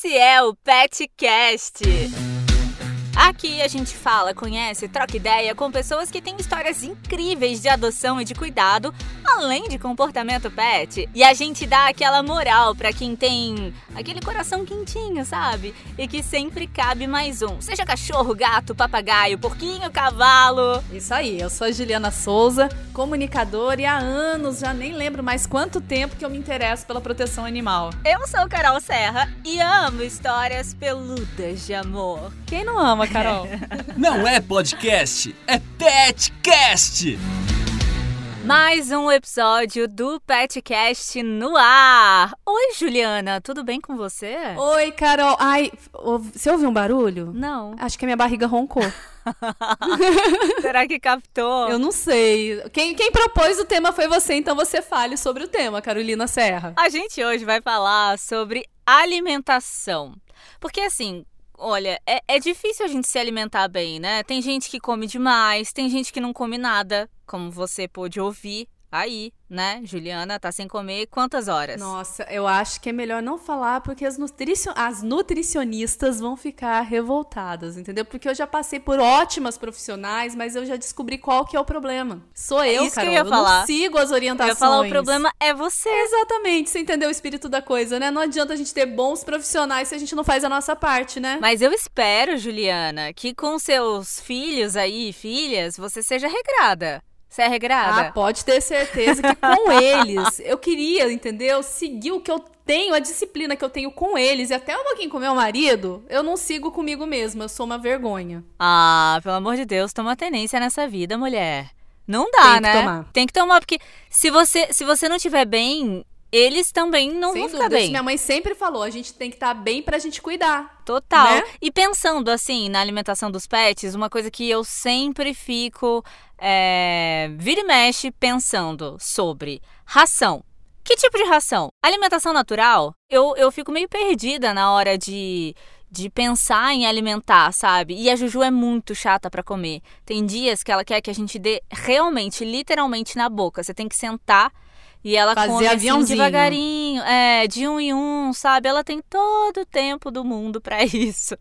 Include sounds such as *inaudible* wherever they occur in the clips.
Esse é o PetCast. Aqui a gente fala, conhece, troca ideia com pessoas que têm histórias incríveis de adoção e de cuidado, além de comportamento pet. E a gente dá aquela moral para quem tem aquele coração quentinho, sabe? E que sempre cabe mais um. Seja cachorro, gato, papagaio, porquinho, cavalo. Isso aí, eu sou a Juliana Souza, comunicadora e há anos, já nem lembro mais quanto tempo que eu me interesso pela proteção animal. Eu sou Carol Serra e amo histórias peludas de amor. Quem não ama, Carol? *laughs* Não é podcast, é petcast! Mais um episódio do Petcast no ar. Oi, Juliana, tudo bem com você? Oi, Carol. Ai, você ouviu um barulho? Não. Acho que a minha barriga roncou. *laughs* Será que captou? Eu não sei. Quem, quem propôs o tema foi você, então você fale sobre o tema, Carolina Serra. A gente hoje vai falar sobre alimentação. Porque assim, Olha, é, é, difícil a gente se alimentar bem, né? Tem gente que come demais, tem gente que não come nada, como você pôde ouvir aí, né? Juliana tá sem comer quantas horas? Nossa, eu acho que é melhor não falar porque as, nutricion... as nutricionistas vão ficar revoltadas, entendeu? Porque eu já passei por ótimas profissionais, mas eu já descobri qual que é o problema. Sou eu, Isso Carol. Que eu, ia eu falar. não sigo as orientações. Eu ia falar, o problema é você. Exatamente, você entendeu o espírito da coisa, né? Não adianta a gente ter bons profissionais se a gente não faz a nossa parte, né? Mas eu espero, Juliana, que com seus filhos aí, filhas, você seja regrada. Você é regrada? Ah, pode ter certeza que com *laughs* eles eu queria, entendeu? Seguir o que eu tenho, a disciplina que eu tenho com eles e até um pouquinho com meu marido, eu não sigo comigo mesma, eu sou uma vergonha. Ah, pelo amor de Deus, toma tenência nessa vida, mulher. Não dá, Tem né? Que tomar. Tem que tomar, porque se você, se você não tiver bem, eles também não Sem vão dúvida. ficar bem. Minha mãe sempre falou, a gente tem que estar tá bem pra gente cuidar. Total. Né? E pensando assim na alimentação dos pets, uma coisa que eu sempre fico é, vira e mexe pensando sobre ração. Que tipo de ração? Alimentação natural? Eu, eu fico meio perdida na hora de, de pensar em alimentar, sabe? E a Juju é muito chata para comer. Tem dias que ela quer que a gente dê realmente, literalmente na boca. Você tem que sentar e ela Fazer come assim, aviãozinho. devagarinho, é, de um em um, sabe? Ela tem todo o tempo do mundo para *laughs* isso.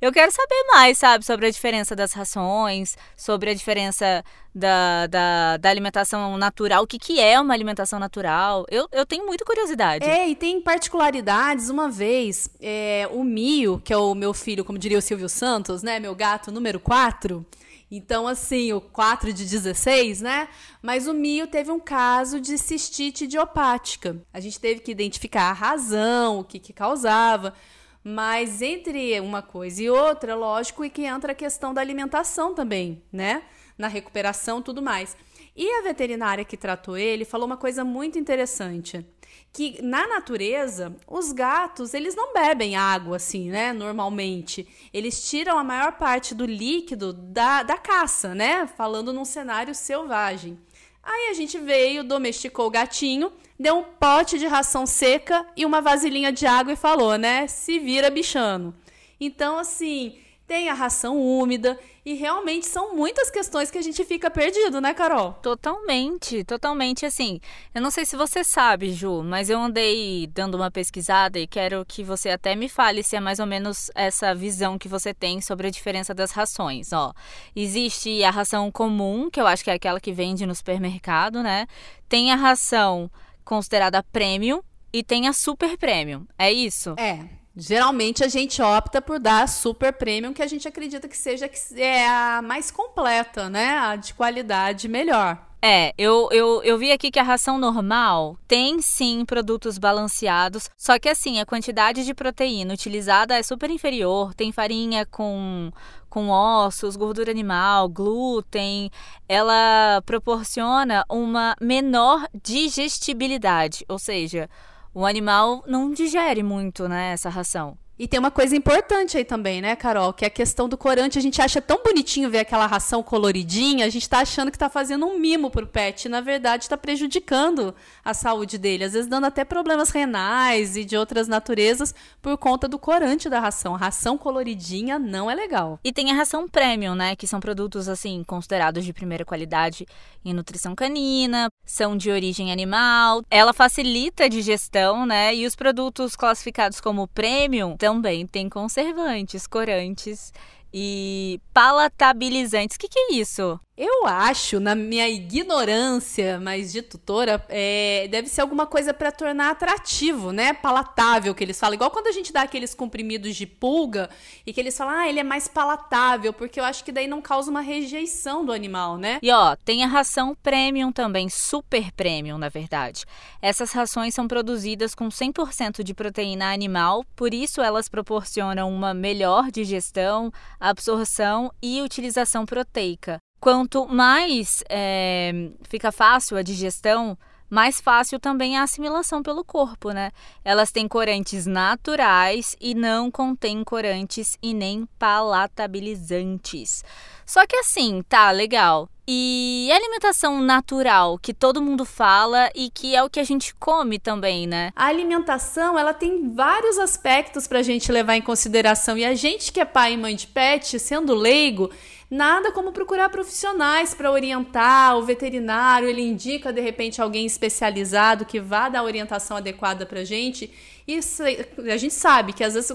Eu quero saber mais, sabe, sobre a diferença das rações, sobre a diferença da, da, da alimentação natural, o que, que é uma alimentação natural. Eu, eu tenho muita curiosidade. É, e tem particularidades. Uma vez, é, o Mio, que é o meu filho, como diria o Silvio Santos, né? Meu gato número 4. Então, assim, o 4 de 16, né? Mas o Mio teve um caso de cistite idiopática. A gente teve que identificar a razão, o que, que causava. Mas entre uma coisa e outra, lógico, e que entra a questão da alimentação também, né? Na recuperação tudo mais. E a veterinária que tratou ele falou uma coisa muito interessante. Que na natureza, os gatos, eles não bebem água assim, né? Normalmente. Eles tiram a maior parte do líquido da, da caça, né? Falando num cenário selvagem. Aí a gente veio, domesticou o gatinho, deu um pote de ração seca e uma vasilhinha de água e falou, né? Se vira bichano. Então, assim, tem a ração úmida e realmente são muitas questões que a gente fica perdido, né, Carol? Totalmente, totalmente assim. Eu não sei se você sabe, Ju, mas eu andei dando uma pesquisada e quero que você até me fale se é mais ou menos essa visão que você tem sobre a diferença das rações, ó. Existe a ração comum, que eu acho que é aquela que vende no supermercado, né? Tem a ração considerada premium e tem a super premium. É isso? É. Geralmente a gente opta por dar a super premium, que a gente acredita que seja é a mais completa, né? A de qualidade melhor. É, eu, eu, eu vi aqui que a ração normal tem sim produtos balanceados, só que assim, a quantidade de proteína utilizada é super inferior. Tem farinha com, com ossos, gordura animal, glúten. Ela proporciona uma menor digestibilidade, ou seja, o animal não digere muito, né, essa ração. E tem uma coisa importante aí também, né, Carol? Que é a questão do corante. A gente acha tão bonitinho ver aquela ração coloridinha, a gente tá achando que tá fazendo um mimo pro pet. E, na verdade, tá prejudicando a saúde dele. Às vezes dando até problemas renais e de outras naturezas por conta do corante da ração. Ração coloridinha não é legal. E tem a ração premium, né? Que são produtos, assim, considerados de primeira qualidade em nutrição canina, são de origem animal. Ela facilita a digestão, né? E os produtos classificados como premium também tem conservantes, corantes e palatabilizantes. O que, que é isso? Eu acho, na minha ignorância, mas de tutora, é, deve ser alguma coisa para tornar atrativo, né? Palatável, que eles falam. Igual quando a gente dá aqueles comprimidos de pulga e que eles falam, ah, ele é mais palatável, porque eu acho que daí não causa uma rejeição do animal, né? E ó, tem a ração premium também, super premium, na verdade. Essas rações são produzidas com 100% de proteína animal, por isso elas proporcionam uma melhor digestão, absorção e utilização proteica. Quanto mais é, fica fácil a digestão, mais fácil também a assimilação pelo corpo, né? Elas têm corantes naturais e não contêm corantes e nem palatabilizantes. Só que assim, tá legal. E alimentação natural, que todo mundo fala e que é o que a gente come também, né? A alimentação, ela tem vários aspectos pra gente levar em consideração. E a gente que é pai e mãe de pet, sendo leigo, Nada como procurar profissionais para orientar, o veterinário, ele indica de repente alguém especializado que vá dar a orientação adequada para a gente. Isso a gente sabe que às vezes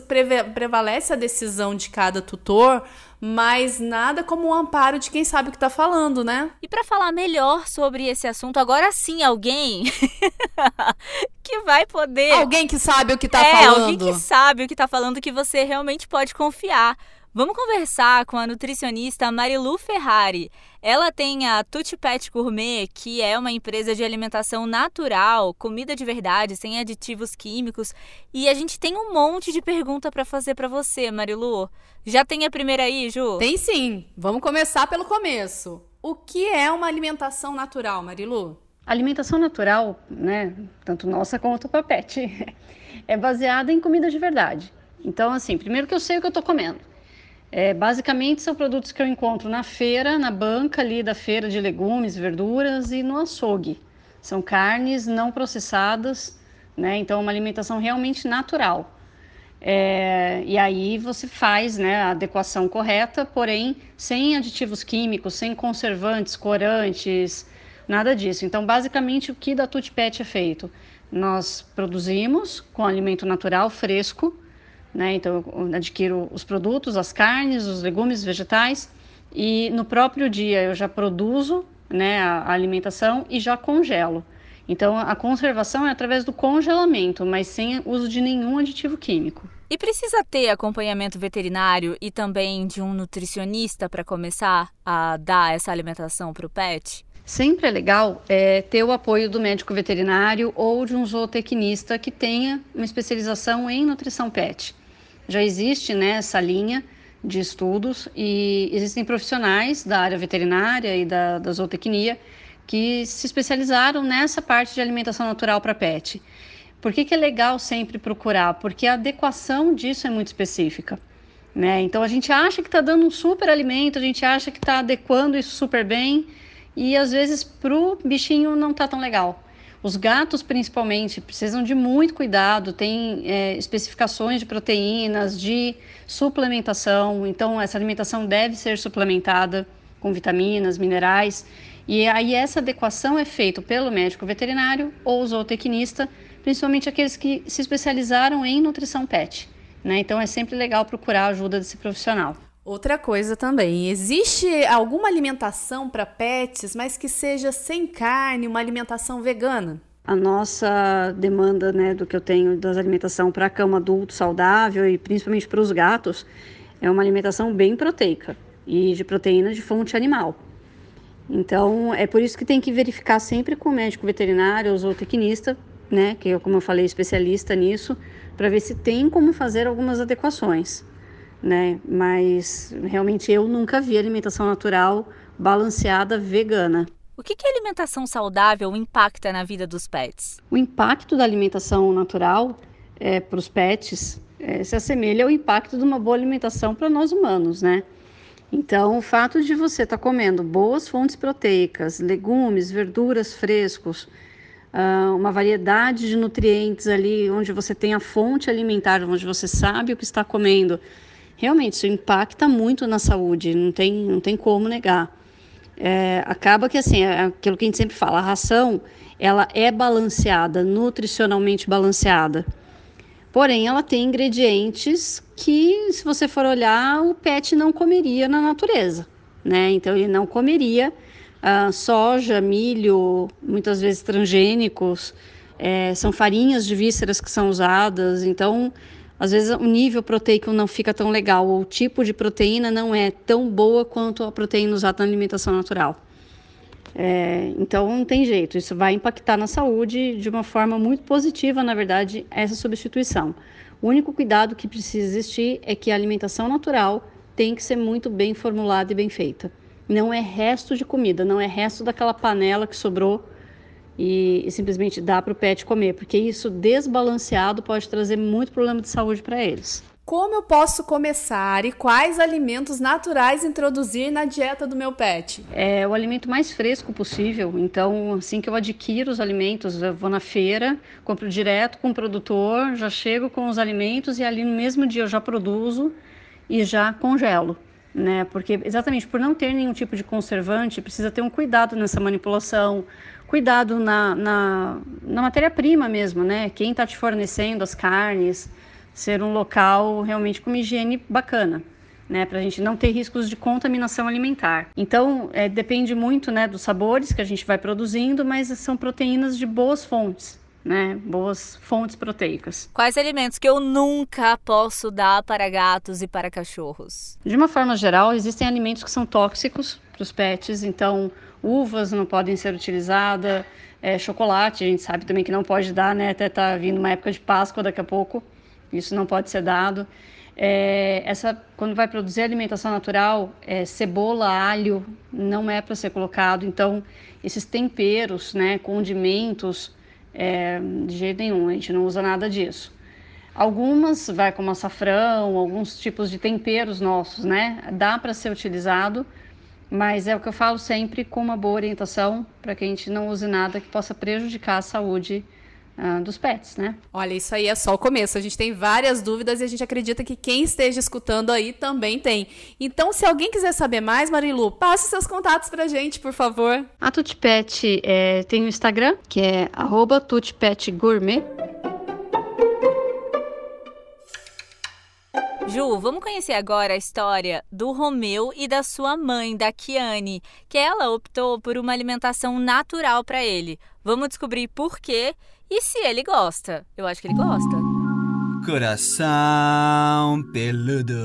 prevalece a decisão de cada tutor, mas nada como o amparo de quem sabe o que está falando, né? E para falar melhor sobre esse assunto, agora sim alguém *laughs* que vai poder. Alguém que sabe o que está é, falando. Alguém que sabe o que está falando que você realmente pode confiar. Vamos conversar com a nutricionista Marilu Ferrari. Ela tem a Tutti Pet Gourmet, que é uma empresa de alimentação natural, comida de verdade, sem aditivos químicos. E a gente tem um monte de pergunta para fazer para você, Marilu. Já tem a primeira aí, Ju? Tem sim. Vamos começar pelo começo. O que é uma alimentação natural, Marilu? alimentação natural, né, tanto nossa quanto para pet, *laughs* é baseada em comida de verdade. Então, assim, primeiro que eu sei o que eu estou comendo. É, basicamente são produtos que eu encontro na feira, na banca ali da feira de legumes, verduras e no açougue. São carnes não processadas, né? Então uma alimentação realmente natural. É, e aí você faz né, a adequação correta, porém sem aditivos químicos, sem conservantes, corantes, nada disso. Então, basicamente, o que da Tutpet é feito? Nós produzimos com alimento natural, fresco, né? Então, eu adquiro os produtos, as carnes, os legumes, vegetais, e no próprio dia eu já produzo né, a, alimentação e já congelo. Então, a conservação é através do congelamento, mas sem uso de nenhum aditivo químico. E precisa ter acompanhamento veterinário e também de um nutricionista para começar a dar essa alimentação para o pet? Sempre é legal é, ter o apoio do médico veterinário ou de um zootecnista que tenha uma especialização em nutrição pet já existe né, essa linha de estudos e existem profissionais da área veterinária e da, da zootecnia que se especializaram nessa parte de alimentação natural para pet. Por que, que é legal sempre procurar? Porque a adequação disso é muito específica. Né? Então a gente acha que está dando um super alimento, a gente acha que está adequando isso super bem e às vezes para o bichinho não está tão legal. Os gatos, principalmente, precisam de muito cuidado, tem é, especificações de proteínas, de suplementação, então essa alimentação deve ser suplementada com vitaminas, minerais, e aí essa adequação é feita pelo médico veterinário ou zootecnista, principalmente aqueles que se especializaram em nutrição pet. Né? Então é sempre legal procurar a ajuda desse profissional. Outra coisa também, existe alguma alimentação para pets, mas que seja sem carne, uma alimentação vegana? A nossa demanda, né, do que eu tenho das alimentação para cama adulto saudável e principalmente para os gatos, é uma alimentação bem proteica e de proteína de fonte animal. Então, é por isso que tem que verificar sempre com o médico veterinário ou zootecnista, né, que é, como eu falei, especialista nisso, para ver se tem como fazer algumas adequações né? Mas realmente eu nunca vi alimentação natural balanceada vegana. O que, que a alimentação saudável impacta na vida dos pets? O impacto da alimentação natural é, para os pets é, se assemelha ao impacto de uma boa alimentação para nós humanos, né? Então, o fato de você estar tá comendo boas fontes proteicas, legumes, verduras frescos, uh, uma variedade de nutrientes ali, onde você tem a fonte alimentar, onde você sabe o que está comendo, realmente isso impacta muito na saúde, não tem, não tem como negar. É, acaba que assim, é aquilo que a gente sempre fala, a ração ela é balanceada, nutricionalmente balanceada. Porém, ela tem ingredientes que, se você for olhar, o pet não comeria na natureza, né? Então, ele não comeria uh, soja, milho, muitas vezes transgênicos, é, são farinhas de vísceras que são usadas. Então, às vezes, o nível proteico não fica tão legal, ou o tipo de proteína não é tão boa quanto a proteína usada na alimentação natural. É, então não tem jeito, isso vai impactar na saúde de uma forma muito positiva, na verdade, essa substituição. O único cuidado que precisa existir é que a alimentação natural tem que ser muito bem formulada e bem feita. Não é resto de comida, não é resto daquela panela que sobrou e, e simplesmente dá para o pet comer, porque isso desbalanceado pode trazer muito problema de saúde para eles. Como eu posso começar e quais alimentos naturais introduzir na dieta do meu pet? É o alimento mais fresco possível. Então, assim que eu adquiro os alimentos, eu vou na feira, compro direto com o produtor, já chego com os alimentos e ali no mesmo dia eu já produzo e já congelo. Né? Porque exatamente por não ter nenhum tipo de conservante, precisa ter um cuidado nessa manipulação, cuidado na, na, na matéria-prima mesmo, né? Quem está te fornecendo as carnes, ser um local realmente com uma higiene bacana. Né, para a gente não ter riscos de contaminação alimentar. Então, é, depende muito né, dos sabores que a gente vai produzindo, mas são proteínas de boas fontes. Né, boas fontes proteicas. Quais alimentos que eu nunca posso dar para gatos e para cachorros? De uma forma geral, existem alimentos que são tóxicos para os pets, então uvas não podem ser utilizadas, é, chocolate a gente sabe também que não pode dar, né? Até tá vindo uma época de Páscoa daqui a pouco. Isso não pode ser dado. É, essa, quando vai produzir alimentação natural, é, cebola, alho não é para ser colocado. Então, esses temperos, né, condimentos, é, de jeito nenhum, a gente não usa nada disso. Algumas vai como açafrão, alguns tipos de temperos nossos, né? Dá para ser utilizado, mas é o que eu falo sempre com uma boa orientação para que a gente não use nada que possa prejudicar a saúde uh, dos pets, né? Olha, isso aí é só o começo. A gente tem várias dúvidas e a gente acredita que quem esteja escutando aí também tem. Então, se alguém quiser saber mais, Marilu, passe seus contatos pra gente, por favor. A Tutipet é, tem o um Instagram, que é tutipetgourmet. Ju, vamos conhecer agora a história do Romeu e da sua mãe, da Kiane, que ela optou por uma alimentação natural para ele. Vamos descobrir por quê e se ele gosta? Eu acho que ele gosta. Coração peludo.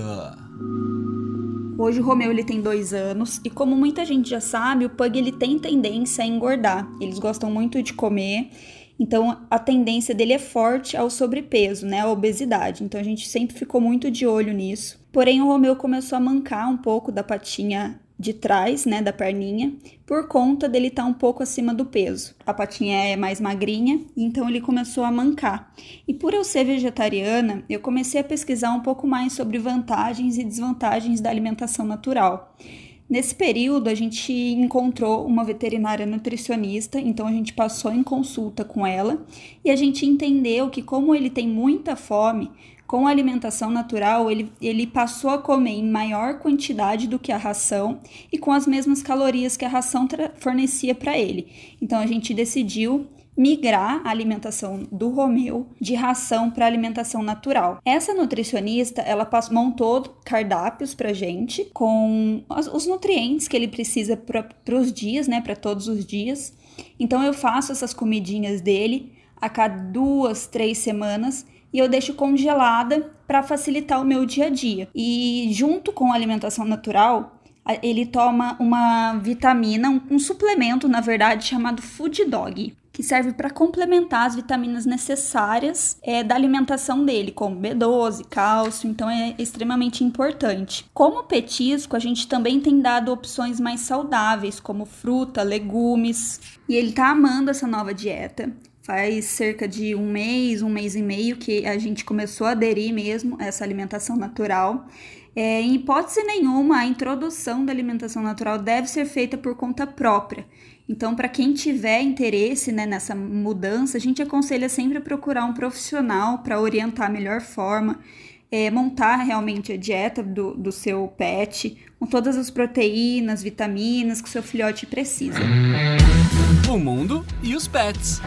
Hoje o Romeu ele tem dois anos e como muita gente já sabe, o pug ele tem tendência a engordar. Eles gostam muito de comer, então a tendência dele é forte ao sobrepeso, né, a obesidade. Então a gente sempre ficou muito de olho nisso. Porém o Romeu começou a mancar um pouco da patinha de trás, né, da perninha, por conta dele estar tá um pouco acima do peso. A patinha é mais magrinha, então ele começou a mancar. E por eu ser vegetariana, eu comecei a pesquisar um pouco mais sobre vantagens e desvantagens da alimentação natural. Nesse período, a gente encontrou uma veterinária nutricionista, então a gente passou em consulta com ela e a gente entendeu que, como ele tem muita fome, com a alimentação natural, ele, ele passou a comer em maior quantidade do que a ração e com as mesmas calorias que a ração fornecia para ele. Então a gente decidiu migrar a alimentação do Romeu de ração para alimentação natural. Essa nutricionista, ela montou cardápios para gente com os nutrientes que ele precisa para os dias, né, para todos os dias. Então eu faço essas comidinhas dele a cada duas, três semanas e eu deixo congelada para facilitar o meu dia a dia. E junto com a alimentação natural, ele toma uma vitamina, um, um suplemento, na verdade, chamado Food Dog, que serve para complementar as vitaminas necessárias é, da alimentação dele, como B12, cálcio, então é extremamente importante. Como petisco, a gente também tem dado opções mais saudáveis, como fruta, legumes, e ele tá amando essa nova dieta. Faz cerca de um mês, um mês e meio que a gente começou a aderir mesmo a essa alimentação natural. É, em hipótese nenhuma, a introdução da alimentação natural deve ser feita por conta própria. Então, para quem tiver interesse né, nessa mudança, a gente aconselha sempre procurar um profissional para orientar a melhor forma, é, montar realmente a dieta do, do seu pet, com todas as proteínas, vitaminas que o seu filhote precisa. O mundo e os pets.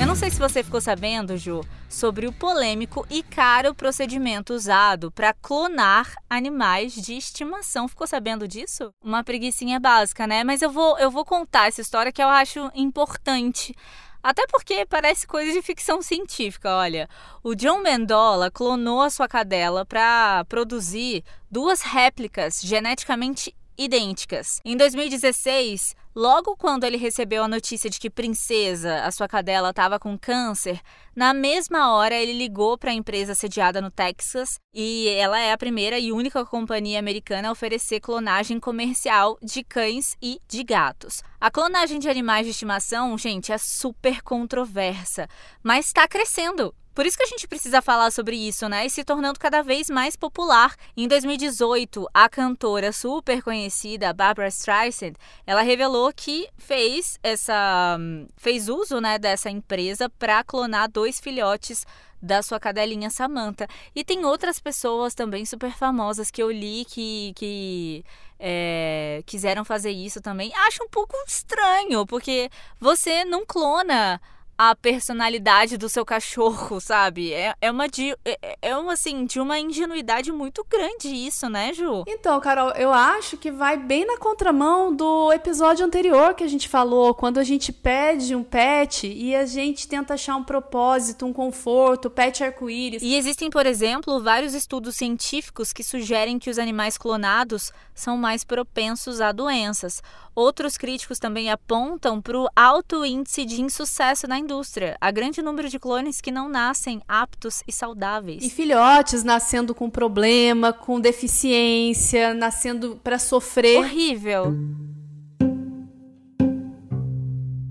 Eu não sei se você ficou sabendo, Ju, sobre o polêmico e caro procedimento usado para clonar animais de estimação. Ficou sabendo disso? Uma preguiçinha básica, né? Mas eu vou, eu vou contar essa história que eu acho importante. Até porque parece coisa de ficção científica, olha. O John Mendola clonou a sua cadela para produzir duas réplicas geneticamente idênticas. Em 2016, logo quando ele recebeu a notícia de que Princesa, a sua cadela, estava com câncer, na mesma hora ele ligou para a empresa sediada no Texas e ela é a primeira e única companhia americana a oferecer clonagem comercial de cães e de gatos. A clonagem de animais de estimação, gente, é super controversa, mas está crescendo. Por isso que a gente precisa falar sobre isso, né? E se tornando cada vez mais popular. Em 2018, a cantora super conhecida Barbara Streisand, ela revelou que fez essa fez uso, né, dessa empresa para clonar dois filhotes da sua cadelinha Samantha. E tem outras pessoas também super famosas que eu li que, que é, quiseram fazer isso também. Acho um pouco estranho, porque você não clona a personalidade do seu cachorro, *laughs* sabe? É, é uma de, é, é uma assim de uma ingenuidade muito grande isso, né, Ju? Então, Carol, eu acho que vai bem na contramão do episódio anterior que a gente falou, quando a gente pede um pet e a gente tenta achar um propósito, um conforto, pet arco-íris. E existem, por exemplo, vários estudos científicos que sugerem que os animais clonados são mais propensos a doenças. Outros críticos também apontam para o alto índice de insucesso na indústria, a grande número de clones que não nascem aptos e saudáveis. E filhotes nascendo com problema, com deficiência, nascendo para sofrer. Horrível.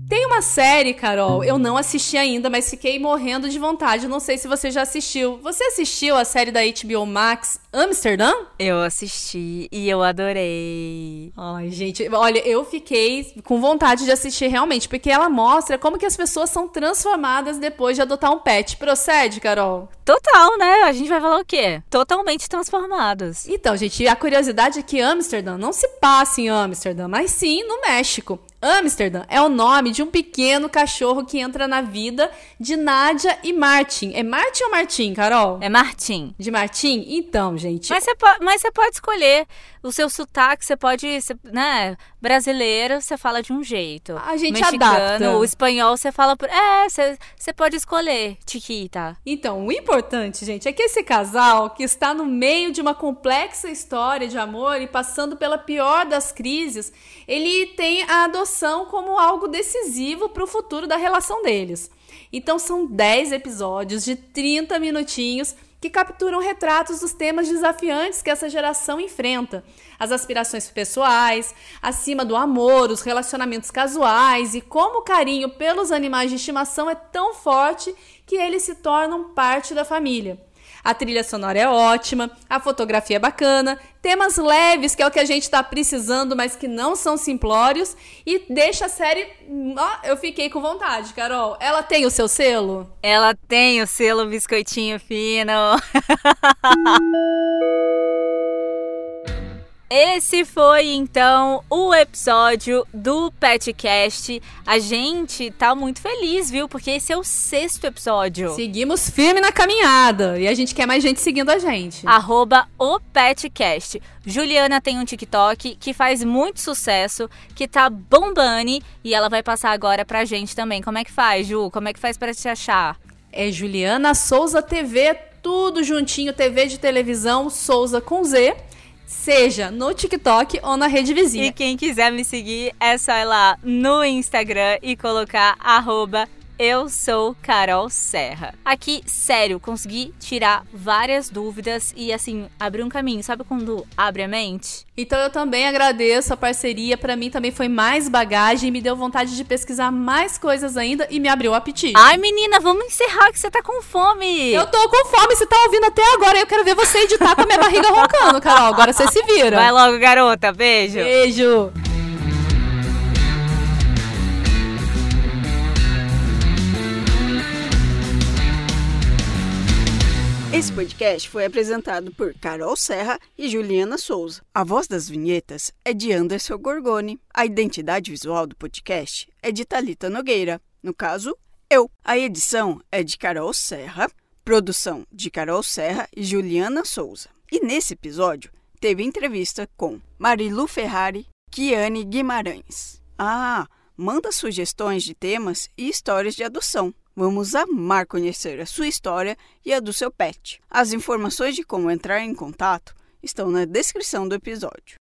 Tem uma série, Carol, eu não assisti ainda, mas fiquei morrendo de vontade. Não sei se você já assistiu. Você assistiu a série da HBO Max Amsterdã? Eu assisti e eu adorei. Ai, gente, olha, eu fiquei com vontade de assistir realmente, porque ela mostra como que as pessoas são transformadas depois de adotar um pet. Procede, Carol? Total, né? A gente vai falar o quê? Totalmente transformados. Então, gente, a curiosidade é que Amsterdã não se passa em Amsterdã, mas sim no México. Amsterdã é o nome de um pequeno cachorro que entra na vida de Nádia e Martin. É Martin ou Martin, Carol? É Martin. De Martin? Então, gente. Mas você pode, mas você pode escolher o seu sotaque, você pode, né? Brasileiro, você fala de um jeito. A gente Mexicano, adapta. o espanhol, você fala por. É, você, você pode escolher, Chiquita. Então, o importante, gente, é que esse casal, que está no meio de uma complexa história de amor e passando pela pior das crises, ele tem a adoção como algo decisivo para o futuro da relação deles. Então, são 10 episódios de 30 minutinhos que capturam retratos dos temas desafiantes que essa geração enfrenta. As aspirações pessoais, acima do amor, os relacionamentos casuais e como o carinho pelos animais de estimação é tão forte que eles se tornam parte da família. A trilha sonora é ótima, a fotografia é bacana, temas leves, que é o que a gente está precisando, mas que não são simplórios, e deixa a série. Ó, eu fiquei com vontade, Carol. Ela tem o seu selo? Ela tem o selo biscoitinho fino. *laughs* Esse foi então o episódio do Petcast. A gente tá muito feliz, viu? Porque esse é o sexto episódio. Seguimos firme na caminhada e a gente quer mais gente seguindo a gente. Arroba o Petcast. Juliana tem um TikTok que faz muito sucesso, que tá bombando e ela vai passar agora pra gente também. Como é que faz, Ju? Como é que faz pra te achar? É Juliana Souza TV, tudo juntinho, TV de televisão, Souza com Z seja no TikTok ou na rede vizinha. E quem quiser me seguir é só ir lá no Instagram e colocar arroba eu sou Carol Serra. Aqui, sério, consegui tirar várias dúvidas e assim, abrir um caminho. Sabe quando abre a mente? Então eu também agradeço a parceria. Para mim também foi mais bagagem, me deu vontade de pesquisar mais coisas ainda e me abriu o apetite. Ai, menina, vamos encerrar que você tá com fome. Eu tô com fome, você tá ouvindo até agora. Eu quero ver você editar com a minha barriga roncando, Carol. Agora você se vira. Vai logo, garota. Beijo. Beijo. Podcast foi apresentado por Carol Serra e Juliana Souza. A voz das vinhetas é de Anderson Gorgoni. A identidade visual do podcast é de Talita Nogueira. No caso, eu. A edição é de Carol Serra, produção de Carol Serra e Juliana Souza. E nesse episódio teve entrevista com Marilu Ferrari, Kiane Guimarães. Ah, manda sugestões de temas e histórias de adoção. Vamos amar conhecer a sua história e a do seu pet. As informações de como entrar em contato estão na descrição do episódio.